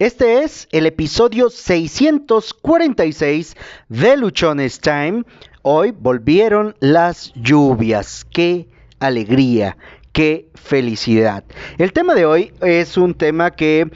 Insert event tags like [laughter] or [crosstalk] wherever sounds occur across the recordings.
Este es el episodio 646 de Luchones Time. Hoy volvieron las lluvias. ¡Qué alegría! ¡Qué felicidad! El tema de hoy es un tema que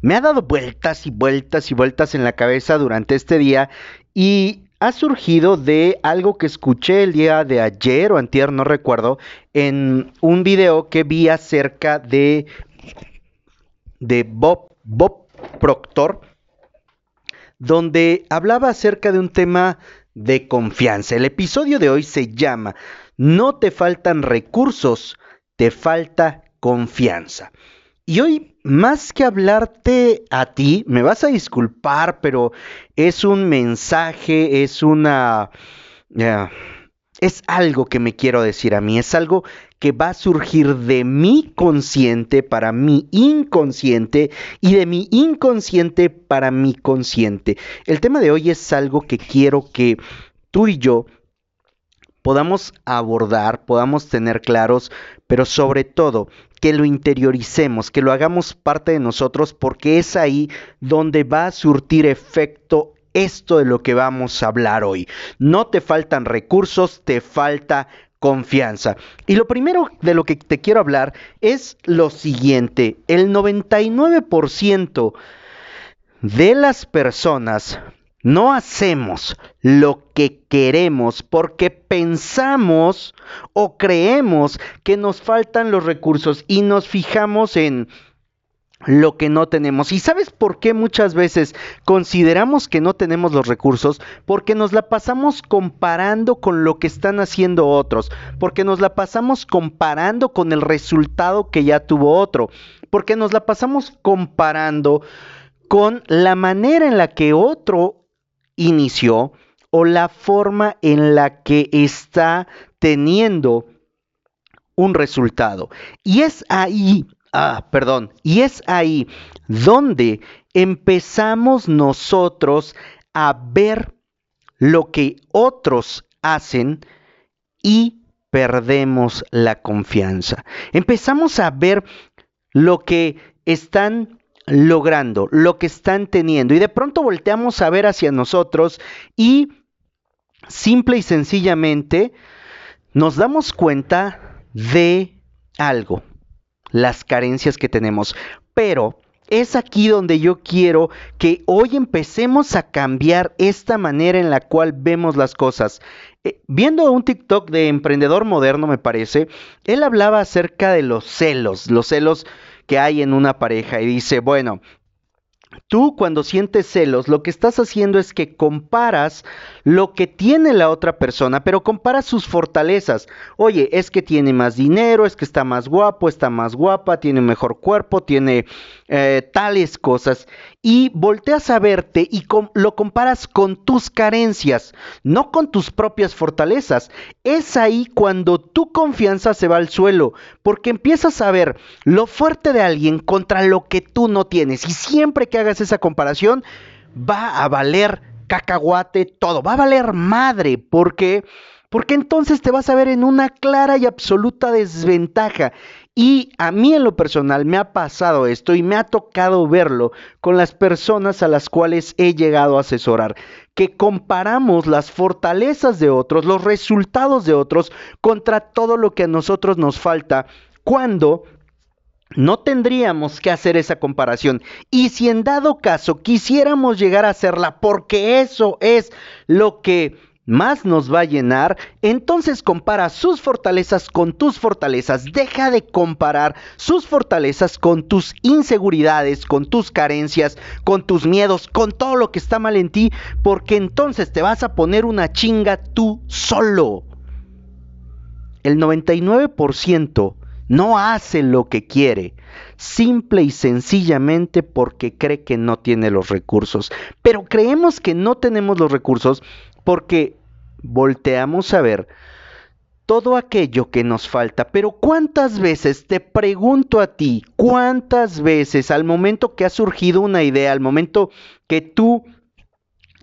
me ha dado vueltas y vueltas y vueltas en la cabeza durante este día y ha surgido de algo que escuché el día de ayer o antier, no recuerdo, en un video que vi acerca de, de Bob, Bob Proctor, donde hablaba acerca de un tema de confianza. El episodio de hoy se llama No te faltan recursos, te falta confianza. Y hoy, más que hablarte a ti, me vas a disculpar, pero es un mensaje, es una... es algo que me quiero decir a mí, es algo que va a surgir de mi consciente para mi inconsciente y de mi inconsciente para mi consciente. El tema de hoy es algo que quiero que tú y yo podamos abordar, podamos tener claros, pero sobre todo que lo interioricemos, que lo hagamos parte de nosotros, porque es ahí donde va a surtir efecto esto de lo que vamos a hablar hoy. No te faltan recursos, te falta confianza. Y lo primero de lo que te quiero hablar es lo siguiente. El 99% de las personas no hacemos lo que queremos porque pensamos o creemos que nos faltan los recursos y nos fijamos en lo que no tenemos. ¿Y sabes por qué muchas veces consideramos que no tenemos los recursos? Porque nos la pasamos comparando con lo que están haciendo otros, porque nos la pasamos comparando con el resultado que ya tuvo otro, porque nos la pasamos comparando con la manera en la que otro inició o la forma en la que está teniendo un resultado. Y es ahí Ah, perdón. Y es ahí donde empezamos nosotros a ver lo que otros hacen y perdemos la confianza. Empezamos a ver lo que están logrando, lo que están teniendo y de pronto volteamos a ver hacia nosotros y simple y sencillamente nos damos cuenta de algo las carencias que tenemos. Pero es aquí donde yo quiero que hoy empecemos a cambiar esta manera en la cual vemos las cosas. Eh, viendo un TikTok de emprendedor moderno, me parece, él hablaba acerca de los celos, los celos que hay en una pareja y dice, bueno, Tú cuando sientes celos, lo que estás haciendo es que comparas lo que tiene la otra persona, pero comparas sus fortalezas. Oye, es que tiene más dinero, es que está más guapo, está más guapa, tiene mejor cuerpo, tiene eh, tales cosas. Y volteas a verte y lo comparas con tus carencias, no con tus propias fortalezas. Es ahí cuando tu confianza se va al suelo, porque empiezas a ver lo fuerte de alguien contra lo que tú no tienes. Y siempre que hagas esa comparación, va a valer cacahuate todo, va a valer madre, porque porque entonces te vas a ver en una clara y absoluta desventaja. Y a mí en lo personal me ha pasado esto y me ha tocado verlo con las personas a las cuales he llegado a asesorar, que comparamos las fortalezas de otros, los resultados de otros contra todo lo que a nosotros nos falta, cuando no tendríamos que hacer esa comparación. Y si en dado caso quisiéramos llegar a hacerla, porque eso es lo que más nos va a llenar, entonces compara sus fortalezas con tus fortalezas. Deja de comparar sus fortalezas con tus inseguridades, con tus carencias, con tus miedos, con todo lo que está mal en ti, porque entonces te vas a poner una chinga tú solo. El 99% no hace lo que quiere, simple y sencillamente porque cree que no tiene los recursos. Pero creemos que no tenemos los recursos porque volteamos a ver todo aquello que nos falta. Pero ¿cuántas veces, te pregunto a ti, cuántas veces al momento que ha surgido una idea, al momento que tú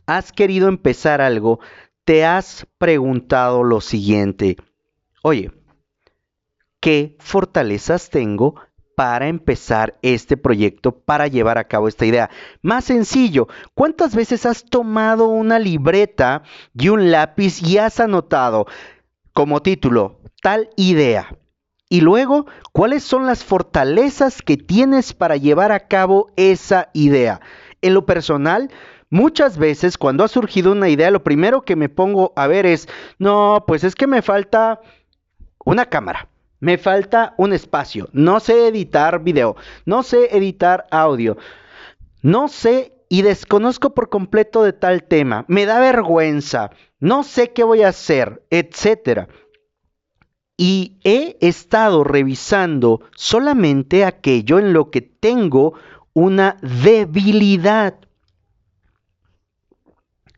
has querido empezar algo, te has preguntado lo siguiente, oye, qué fortalezas tengo para empezar este proyecto, para llevar a cabo esta idea. Más sencillo, ¿cuántas veces has tomado una libreta y un lápiz y has anotado como título tal idea? Y luego, ¿cuáles son las fortalezas que tienes para llevar a cabo esa idea? En lo personal, muchas veces cuando ha surgido una idea, lo primero que me pongo a ver es, no, pues es que me falta una cámara. Me falta un espacio. No sé editar video. No sé editar audio. No sé y desconozco por completo de tal tema. Me da vergüenza. No sé qué voy a hacer, etcétera y he estado revisando solamente aquello en lo que tengo una debilidad.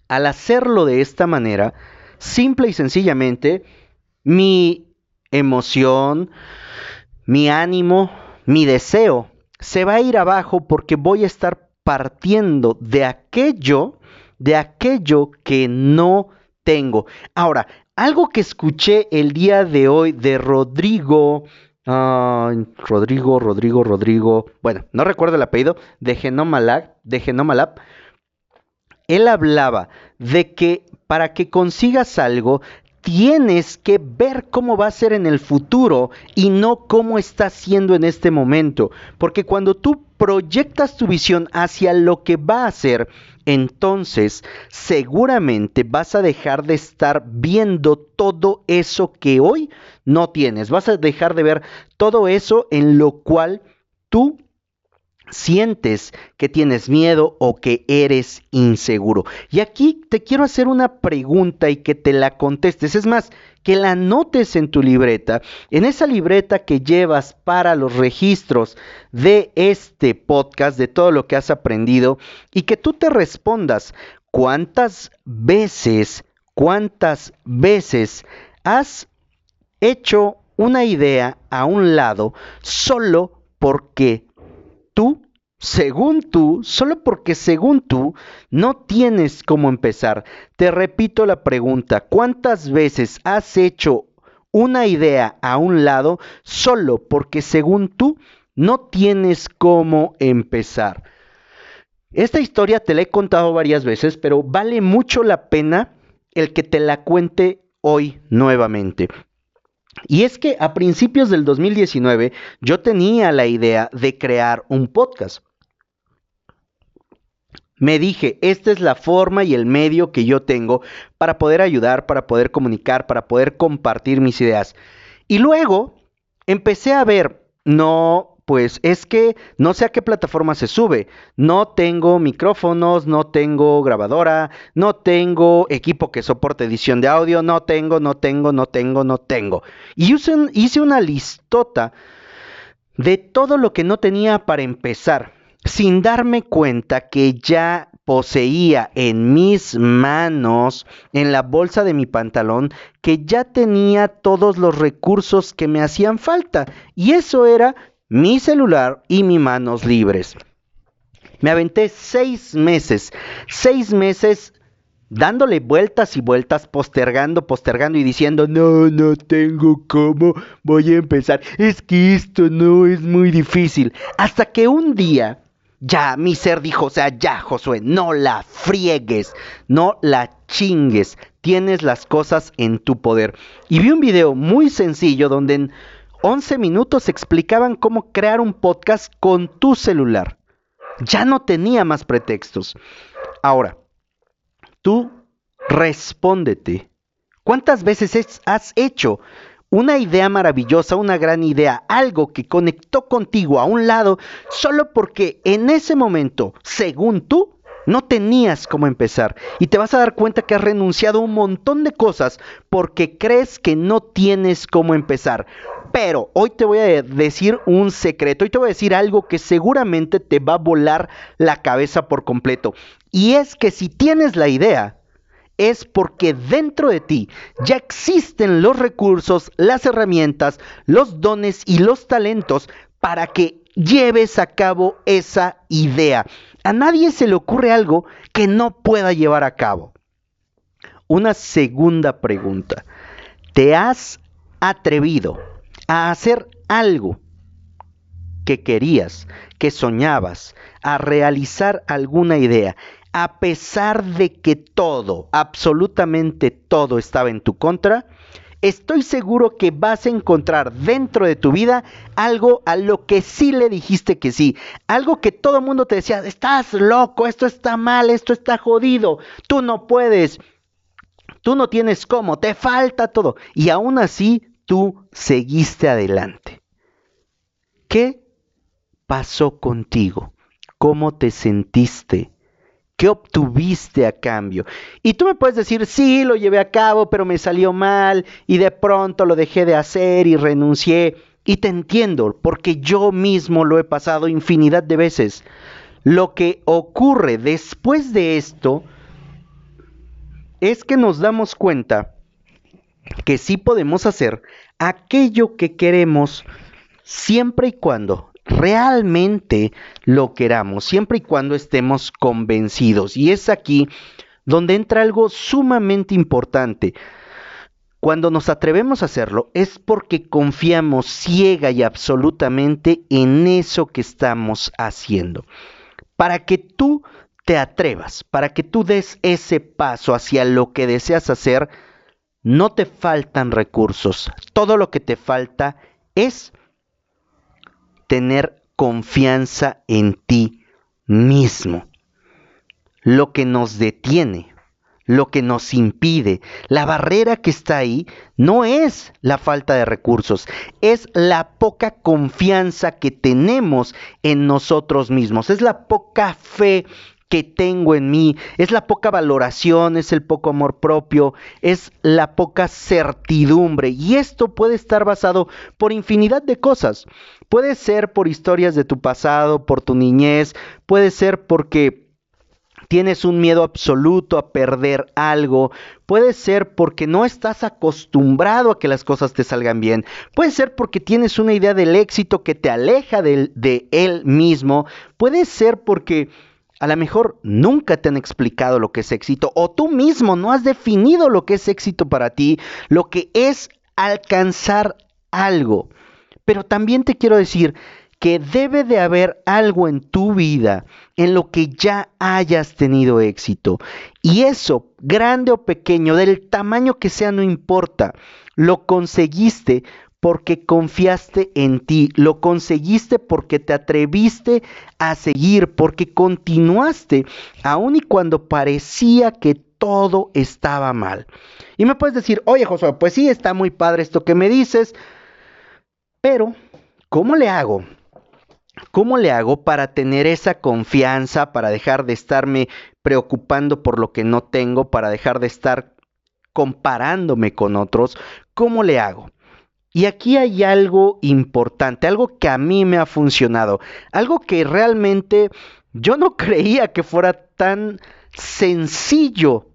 Al hacerlo de esta manera, simple y sencillamente, mi emoción, mi ánimo, mi deseo se va a ir abajo porque voy a estar partiendo de aquello, de aquello que no tengo. Ahora, algo que escuché el día de hoy de Rodrigo, Rodrigo, Rodrigo, Rodrigo, bueno, no recuerdo el apellido, de Genomalab, de Genomalab, él hablaba de que para que consigas algo tienes que ver cómo va a ser en el futuro y no cómo está siendo en este momento. Porque cuando tú proyectas tu visión hacia lo que va a ser, entonces seguramente vas a dejar de estar viendo todo eso que hoy no tienes. Vas a dejar de ver todo eso en lo cual tú sientes que tienes miedo o que eres inseguro. Y aquí te quiero hacer una pregunta y que te la contestes. Es más, que la anotes en tu libreta, en esa libreta que llevas para los registros de este podcast, de todo lo que has aprendido, y que tú te respondas cuántas veces, cuántas veces has hecho una idea a un lado solo porque tú según tú, solo porque según tú no tienes cómo empezar. Te repito la pregunta, ¿cuántas veces has hecho una idea a un lado solo porque según tú no tienes cómo empezar? Esta historia te la he contado varias veces, pero vale mucho la pena el que te la cuente hoy nuevamente. Y es que a principios del 2019 yo tenía la idea de crear un podcast me dije, esta es la forma y el medio que yo tengo para poder ayudar, para poder comunicar, para poder compartir mis ideas. Y luego empecé a ver, no, pues es que no sé a qué plataforma se sube. No tengo micrófonos, no tengo grabadora, no tengo equipo que soporte edición de audio, no tengo, no tengo, no tengo, no tengo. Y hice una listota de todo lo que no tenía para empezar sin darme cuenta que ya poseía en mis manos, en la bolsa de mi pantalón, que ya tenía todos los recursos que me hacían falta. Y eso era mi celular y mis manos libres. Me aventé seis meses, seis meses dándole vueltas y vueltas, postergando, postergando y diciendo, no, no tengo cómo, voy a empezar. Es que esto no es muy difícil. Hasta que un día ya, mi ser dijo, o sea, ya, Josué, no la friegues, no la chingues, tienes las cosas en tu poder. Y vi un video muy sencillo donde en 11 minutos explicaban cómo crear un podcast con tu celular. Ya no tenía más pretextos. Ahora, tú respóndete. ¿Cuántas veces has hecho una idea maravillosa, una gran idea, algo que conectó contigo a un lado, solo porque en ese momento, según tú, no tenías cómo empezar. Y te vas a dar cuenta que has renunciado a un montón de cosas porque crees que no tienes cómo empezar. Pero hoy te voy a decir un secreto, hoy te voy a decir algo que seguramente te va a volar la cabeza por completo. Y es que si tienes la idea, es porque dentro de ti ya existen los recursos, las herramientas, los dones y los talentos para que lleves a cabo esa idea. A nadie se le ocurre algo que no pueda llevar a cabo. Una segunda pregunta. ¿Te has atrevido a hacer algo que querías, que soñabas, a realizar alguna idea, a pesar de que todo, absolutamente todo estaba en tu contra, estoy seguro que vas a encontrar dentro de tu vida algo a lo que sí le dijiste que sí. Algo que todo el mundo te decía, estás loco, esto está mal, esto está jodido, tú no puedes, tú no tienes cómo, te falta todo. Y aún así tú seguiste adelante. ¿Qué pasó contigo? ¿Cómo te sentiste? ¿Qué obtuviste a cambio? Y tú me puedes decir, sí, lo llevé a cabo, pero me salió mal y de pronto lo dejé de hacer y renuncié. Y te entiendo, porque yo mismo lo he pasado infinidad de veces. Lo que ocurre después de esto es que nos damos cuenta que sí podemos hacer aquello que queremos siempre y cuando realmente lo queramos, siempre y cuando estemos convencidos. Y es aquí donde entra algo sumamente importante. Cuando nos atrevemos a hacerlo es porque confiamos ciega y absolutamente en eso que estamos haciendo. Para que tú te atrevas, para que tú des ese paso hacia lo que deseas hacer, no te faltan recursos. Todo lo que te falta es tener confianza en ti mismo. Lo que nos detiene, lo que nos impide, la barrera que está ahí, no es la falta de recursos, es la poca confianza que tenemos en nosotros mismos, es la poca fe que tengo en mí, es la poca valoración, es el poco amor propio, es la poca certidumbre. Y esto puede estar basado por infinidad de cosas. Puede ser por historias de tu pasado, por tu niñez, puede ser porque tienes un miedo absoluto a perder algo, puede ser porque no estás acostumbrado a que las cosas te salgan bien, puede ser porque tienes una idea del éxito que te aleja de, él mismo, puede ser porque a lo mejor nunca te han explicado lo que es éxito o tú mismo no has definido lo que es éxito para ti, lo que es alcanzar algo. Pero también te quiero decir que debe de haber algo en tu vida en lo que ya hayas tenido éxito. Y eso, grande o pequeño, del tamaño que sea, no importa. Lo conseguiste porque confiaste en ti, lo conseguiste porque te atreviste a seguir, porque continuaste, aun y cuando parecía que todo estaba mal. Y me puedes decir, oye Josué, pues sí, está muy padre esto que me dices, pero ¿cómo le hago? ¿Cómo le hago para tener esa confianza, para dejar de estarme preocupando por lo que no tengo, para dejar de estar comparándome con otros? ¿Cómo le hago? Y aquí hay algo importante, algo que a mí me ha funcionado, algo que realmente yo no [laughs] creía que fuera tan sencillo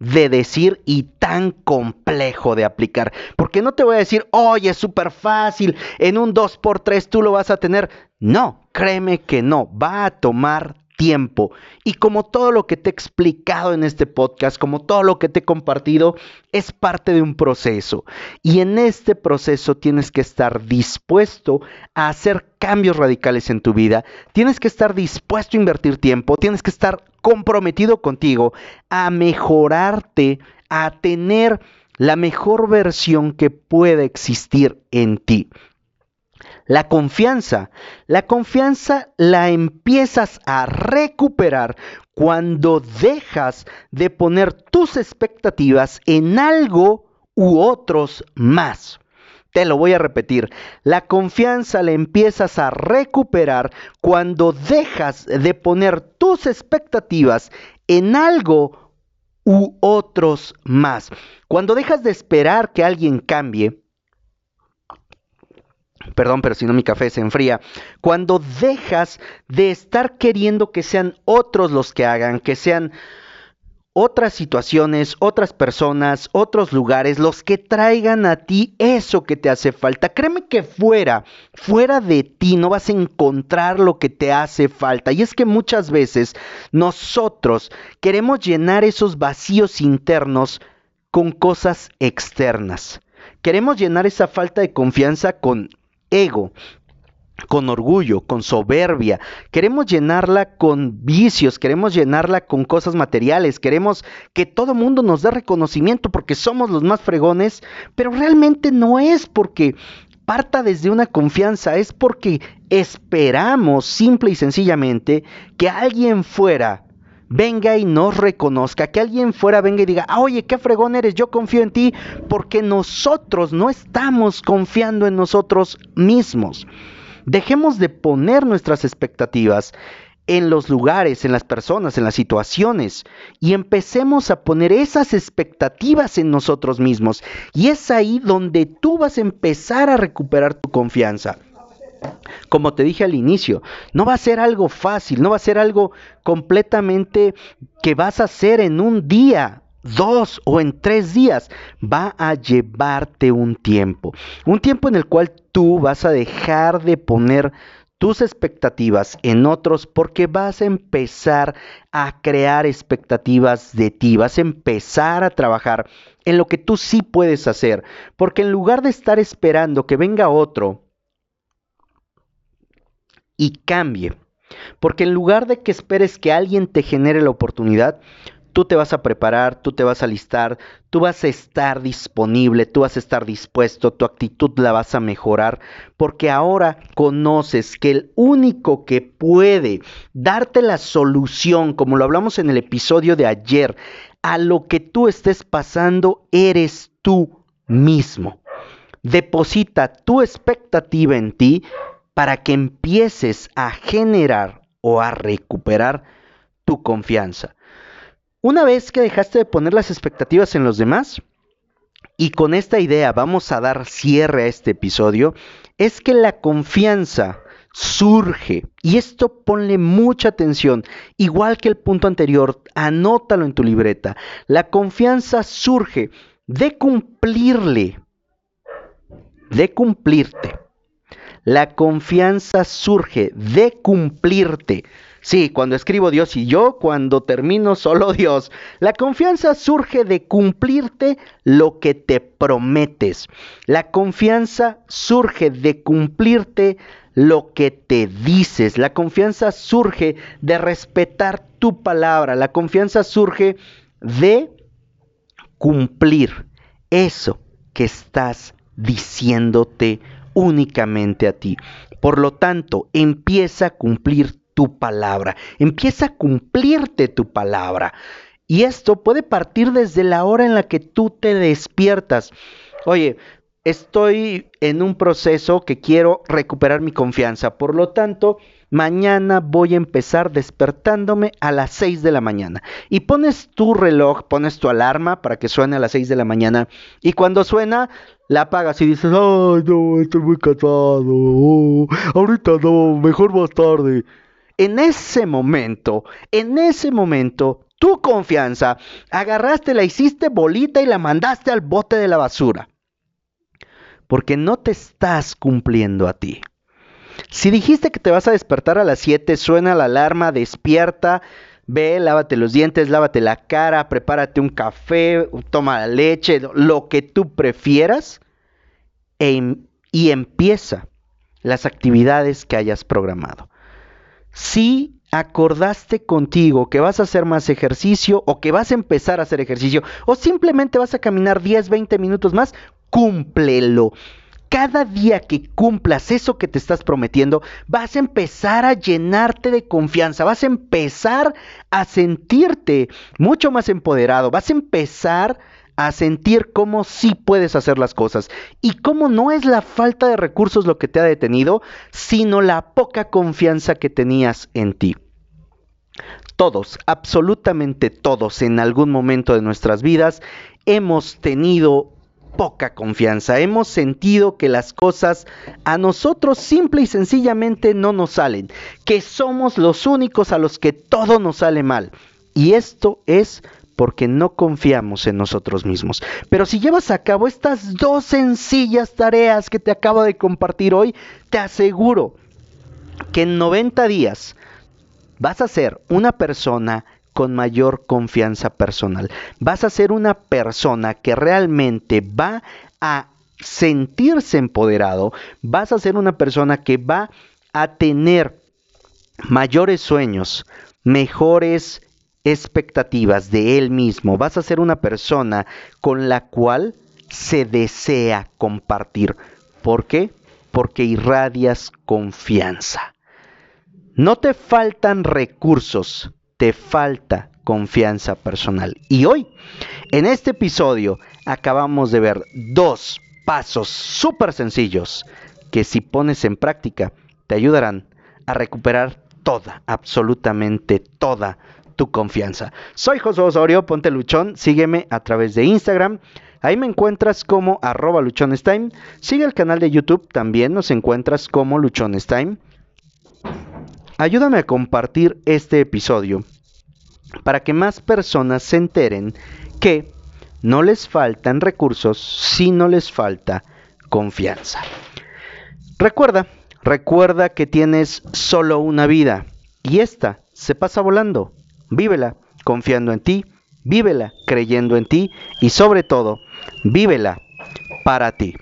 de decir y tan complejo de aplicar. Porque no te voy a decir, oye, es súper fácil, en un 2x3 tú lo vas a tener. No, créeme que no, va a tomar tiempo. Y como todo lo que te he explicado en este podcast, como todo lo que te he compartido, es parte de un proceso. Y en este proceso tienes que estar dispuesto a hacer cambios radicales en tu vida. Tienes que estar dispuesto a invertir tiempo. Tienes que estar comprometido contigo a mejorarte, a tener la mejor versión que pueda existir en ti. La confianza, la confianza la empiezas a recuperar cuando dejas de poner tus expectativas en algo u otros más. Te lo voy a repetir. La confianza la empiezas a recuperar cuando dejas de poner tus expectativas en algo u otros más. Cuando dejas de esperar que alguien cambie Perdón, pero si no mi café se enfría. Cuando dejas de estar queriendo que sean otros los que hagan, que sean otras situaciones, otras personas, otros lugares, los que traigan a ti eso que te hace falta. Créeme que fuera, fuera de ti no vas a encontrar lo que te hace falta. Y es que muchas veces nosotros queremos llenar esos vacíos internos con cosas externas. Queremos llenar esa falta de confianza con ego. con orgullo, con soberbia, queremos llenarla con vicios, queremos llenarla con cosas materiales, queremos que todo mundo nos dé reconocimiento porque somos los más fregones, pero realmente no es porque parta desde una confianza, es porque esperamos simple y sencillamente que alguien fuera venga y nos reconozca, que alguien fuera venga y diga, ah, oye, qué fregón eres, yo confío en ti, porque nosotros no estamos confiando en nosotros mismos. Dejemos de poner nuestras expectativas en los lugares, en las personas, en las situaciones, y empecemos a poner esas expectativas en nosotros mismos. Y es ahí donde tú vas a empezar a recuperar tu confianza. Como te dije al inicio, no va a ser algo fácil, no va a ser algo completamente que vas a hacer en un día, dos o en tres días. Va a llevarte un tiempo. Un tiempo en el cual tú vas a dejar de poner tus expectativas en otros porque vas a empezar a crear expectativas de ti, vas a empezar a trabajar en lo que tú sí puedes hacer, porque en lugar de estar esperando que venga otro y cambie. Porque en lugar de que esperes que alguien te genere la oportunidad, tú te vas a preparar, tú te vas a listar, tú vas a estar disponible, tú vas a estar dispuesto, tu actitud la vas a mejorar, porque ahora conoces que el único que puede darte la solución, como lo hablamos en el episodio de ayer, a lo que tú estés pasando, eres tú mismo. Deposita tu expectativa en ti para que empieces a generar o a recuperar tu confianza. Una vez que dejaste de poner las expectativas en los demás, y con esta idea vamos a dar cierre a este episodio, es que la confianza surge, y esto ponle mucha atención, igual que el punto anterior, anótalo en tu libreta, la confianza surge de cumplirle, de cumplirte la confianza surge de cumplirte. Sí, cuando escribo Dios y yo, cuando termino solo [laughs] Dios. La confianza surge de cumplirte lo que te prometes. La confianza surge de cumplirte lo que te dices. La confianza surge de respetar tu palabra. La confianza surge de cumplir eso que estás diciéndote únicamente a ti. Por lo tanto, empieza a cumplir tu palabra, empieza a cumplirte tu palabra. Y esto puede partir desde la hora en la que tú te despiertas. Oye, estoy en un proceso que quiero recuperar mi confianza, por lo tanto, mañana voy a empezar despertándome a las 6 de la mañana. Y pones tu reloj, pones tu alarma para que suene a las 6 de la mañana. Y cuando suena, la apagas y dices, ay, no, estoy muy cansado. Oh, ahorita no, mejor más tarde. En ese momento, en ese momento, tu confianza, agarraste, la hiciste bolita y la mandaste al bote de la basura. Porque no te estás cumpliendo a ti. Si dijiste que te vas a despertar a las 7, suena la alarma, despierta, ve, lávate los dientes, lávate la cara, prepárate un café, toma la leche, lo que tú prefieras, e y empieza las actividades que hayas programado. Si acordaste contigo que vas a hacer más ejercicio o que vas a empezar a hacer ejercicio o simplemente vas a caminar 10, 20 minutos más, cúmplelo cada día que cumplas eso que te estás prometiendo, vas a empezar a llenarte de confianza, vas a empezar a sentirte mucho más empoderado, vas a empezar a sentir cómo sí puedes hacer las cosas y cómo no es la falta de recursos lo que te ha detenido, sino la poca confianza que tenías en ti. Todos, absolutamente todos, en algún momento de nuestras vidas hemos tenido poca confianza. Hemos sentido que las cosas a nosotros simple y sencillamente no nos salen, que somos los únicos a los que todo nos sale mal. Y esto es porque no confiamos en nosotros mismos. Pero si llevas a cabo estas dos sencillas tareas que te acabo de compartir hoy, te aseguro que en 90 días vas a ser una persona con mayor confianza personal. Vas a ser una persona que realmente va a sentirse empoderado, vas a ser una persona que va a tener mayores sueños, mejores expectativas de él mismo, vas a ser una persona con la cual se desea compartir. ¿Por qué? Porque irradias confianza. No te faltan recursos, te falta confianza personal. Y hoy, en este episodio, acabamos de ver dos pasos súper sencillos que si pones en práctica te ayudarán a recuperar toda, absolutamente toda tu confianza. Soy José Osorio, ponte luchón, sígueme a través de Instagram. Ahí me encuentras como arroba luchonestime. Sigue el canal de YouTube, también nos encuentras como luchonestime. Ayúdame a compartir este episodio para que más personas se enteren que no les faltan recursos, sino les falta confianza. Recuerda, recuerda que tienes solo una vida y esta se pasa volando. Vívela confiando en ti, vívela creyendo en ti y sobre todo, vívela para ti.